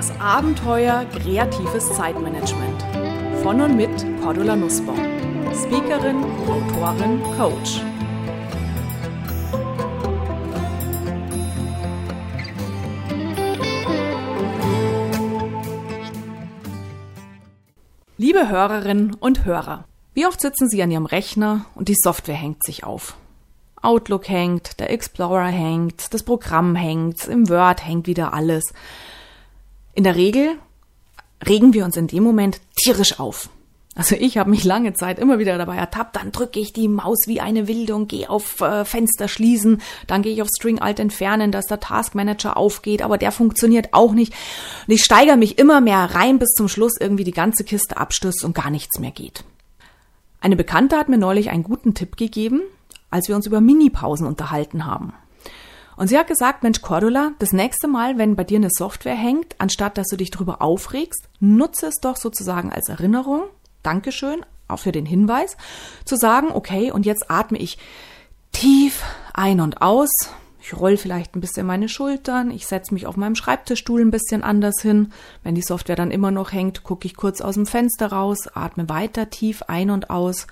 Das Abenteuer kreatives Zeitmanagement. Von und mit Cordula Nussbaum. Speakerin, Autorin, Coach. Liebe Hörerinnen und Hörer, wie oft sitzen Sie an Ihrem Rechner und die Software hängt sich auf? Outlook hängt, der Explorer hängt, das Programm hängt, im Word hängt wieder alles. In der Regel regen wir uns in dem Moment tierisch auf. Also ich habe mich lange Zeit immer wieder dabei ertappt, dann drücke ich die Maus wie eine Wilde und gehe auf äh, Fenster schließen, dann gehe ich auf String Alt entfernen, dass der Task Manager aufgeht, aber der funktioniert auch nicht. Und ich steigere mich immer mehr rein, bis zum Schluss irgendwie die ganze Kiste abstürzt und gar nichts mehr geht. Eine Bekannte hat mir neulich einen guten Tipp gegeben, als wir uns über Minipausen unterhalten haben. Und sie hat gesagt, Mensch, Cordula, das nächste Mal, wenn bei dir eine Software hängt, anstatt dass du dich drüber aufregst, nutze es doch sozusagen als Erinnerung. Dankeschön, auch für den Hinweis, zu sagen, okay, und jetzt atme ich tief ein und aus. Ich roll vielleicht ein bisschen meine Schultern, ich setze mich auf meinem Schreibtischstuhl ein bisschen anders hin. Wenn die Software dann immer noch hängt, gucke ich kurz aus dem Fenster raus, atme weiter tief ein und aus.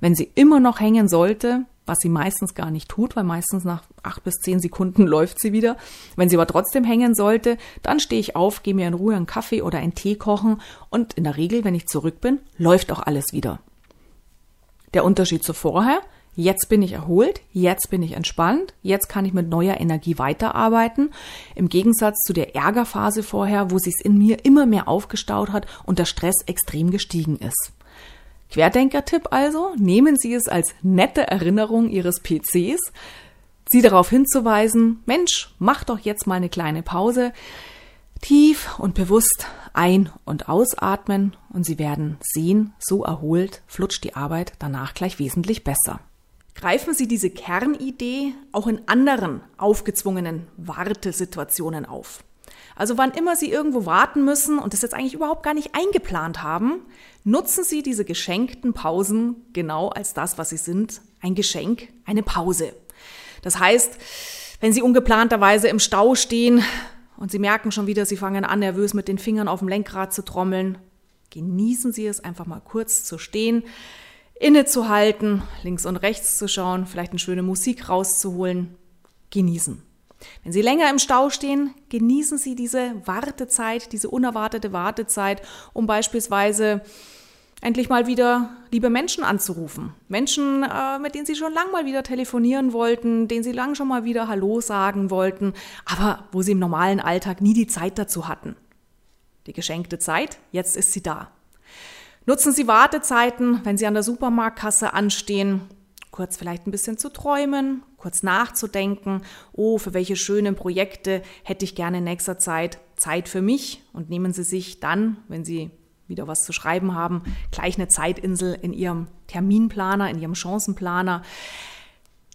Wenn sie immer noch hängen sollte, was sie meistens gar nicht tut, weil meistens nach acht bis zehn Sekunden läuft sie wieder. Wenn sie aber trotzdem hängen sollte, dann stehe ich auf, gehe mir in Ruhe einen Kaffee oder einen Tee kochen und in der Regel, wenn ich zurück bin, läuft auch alles wieder. Der Unterschied zu vorher, jetzt bin ich erholt, jetzt bin ich entspannt, jetzt kann ich mit neuer Energie weiterarbeiten, im Gegensatz zu der Ärgerphase vorher, wo sich's in mir immer mehr aufgestaut hat und der Stress extrem gestiegen ist. Querdenker-Tipp also, nehmen Sie es als nette Erinnerung Ihres PCs, Sie darauf hinzuweisen, Mensch, mach doch jetzt mal eine kleine Pause, tief und bewusst ein- und ausatmen und Sie werden sehen, so erholt flutscht die Arbeit danach gleich wesentlich besser. Greifen Sie diese Kernidee auch in anderen aufgezwungenen Wartesituationen auf. Also wann immer Sie irgendwo warten müssen und das jetzt eigentlich überhaupt gar nicht eingeplant haben, nutzen Sie diese geschenkten Pausen genau als das, was sie sind, ein Geschenk, eine Pause. Das heißt, wenn Sie ungeplanterweise im Stau stehen und Sie merken schon wieder, Sie fangen an, nervös mit den Fingern auf dem Lenkrad zu trommeln, genießen Sie es einfach mal kurz zu stehen, innezuhalten, links und rechts zu schauen, vielleicht eine schöne Musik rauszuholen. Genießen. Wenn Sie länger im Stau stehen, genießen Sie diese Wartezeit, diese unerwartete Wartezeit, um beispielsweise endlich mal wieder liebe Menschen anzurufen. Menschen, äh, mit denen Sie schon lang mal wieder telefonieren wollten, denen Sie lang schon mal wieder Hallo sagen wollten, aber wo Sie im normalen Alltag nie die Zeit dazu hatten. Die geschenkte Zeit, jetzt ist sie da. Nutzen Sie Wartezeiten, wenn Sie an der Supermarktkasse anstehen, kurz vielleicht ein bisschen zu träumen, kurz nachzudenken, oh, für welche schönen Projekte hätte ich gerne in nächster Zeit Zeit für mich und nehmen Sie sich dann, wenn Sie wieder was zu schreiben haben, gleich eine Zeitinsel in Ihrem Terminplaner, in Ihrem Chancenplaner.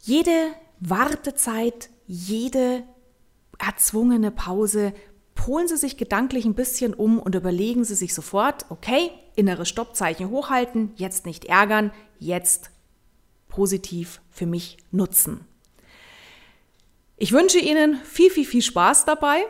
Jede Wartezeit, jede erzwungene Pause, polen Sie sich gedanklich ein bisschen um und überlegen Sie sich sofort, okay, innere Stoppzeichen hochhalten, jetzt nicht ärgern, jetzt positiv für mich nutzen. Ich wünsche Ihnen viel, viel, viel Spaß dabei.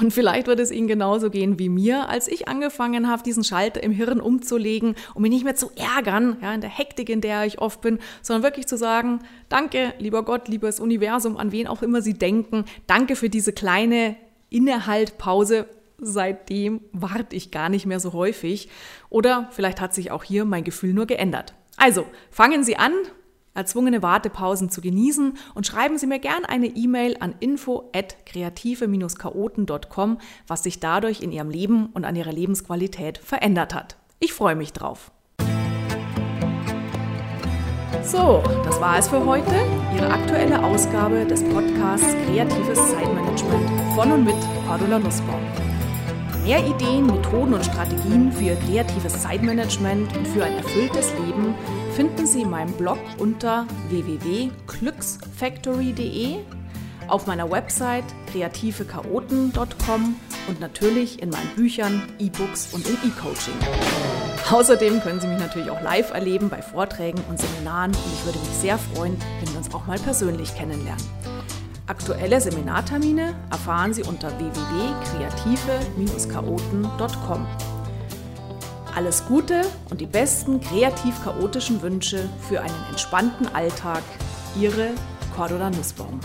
Und vielleicht wird es Ihnen genauso gehen wie mir, als ich angefangen habe, diesen Schalter im Hirn umzulegen, um mich nicht mehr zu ärgern, ja, in der Hektik, in der ich oft bin, sondern wirklich zu sagen, danke, lieber Gott, liebes Universum, an wen auch immer Sie denken, danke für diese kleine Innehaltpause. Seitdem warte ich gar nicht mehr so häufig. Oder vielleicht hat sich auch hier mein Gefühl nur geändert. Also, fangen Sie an, erzwungene Wartepausen zu genießen und schreiben Sie mir gern eine E-Mail an info@kreative-chaoten.com, was sich dadurch in Ihrem Leben und an Ihrer Lebensqualität verändert hat. Ich freue mich drauf. So, das war es für heute. Ihre aktuelle Ausgabe des Podcasts Kreatives Zeitmanagement von und mit Cordula Nussbaum. Mehr Ideen, Methoden und Strategien für Ihr kreatives Zeitmanagement und für ein erfülltes Leben finden Sie in meinem Blog unter www.glücksfactory.de, auf meiner Website kreativechaoten.com und natürlich in meinen Büchern, E-Books und im E-Coaching. Außerdem können Sie mich natürlich auch live erleben bei Vorträgen und Seminaren und ich würde mich sehr freuen, wenn wir uns auch mal persönlich kennenlernen. Aktuelle Seminartermine erfahren Sie unter www.kreative-chaoten.com. Alles Gute und die besten kreativ-chaotischen Wünsche für einen entspannten Alltag. Ihre Cordula Nussbaum.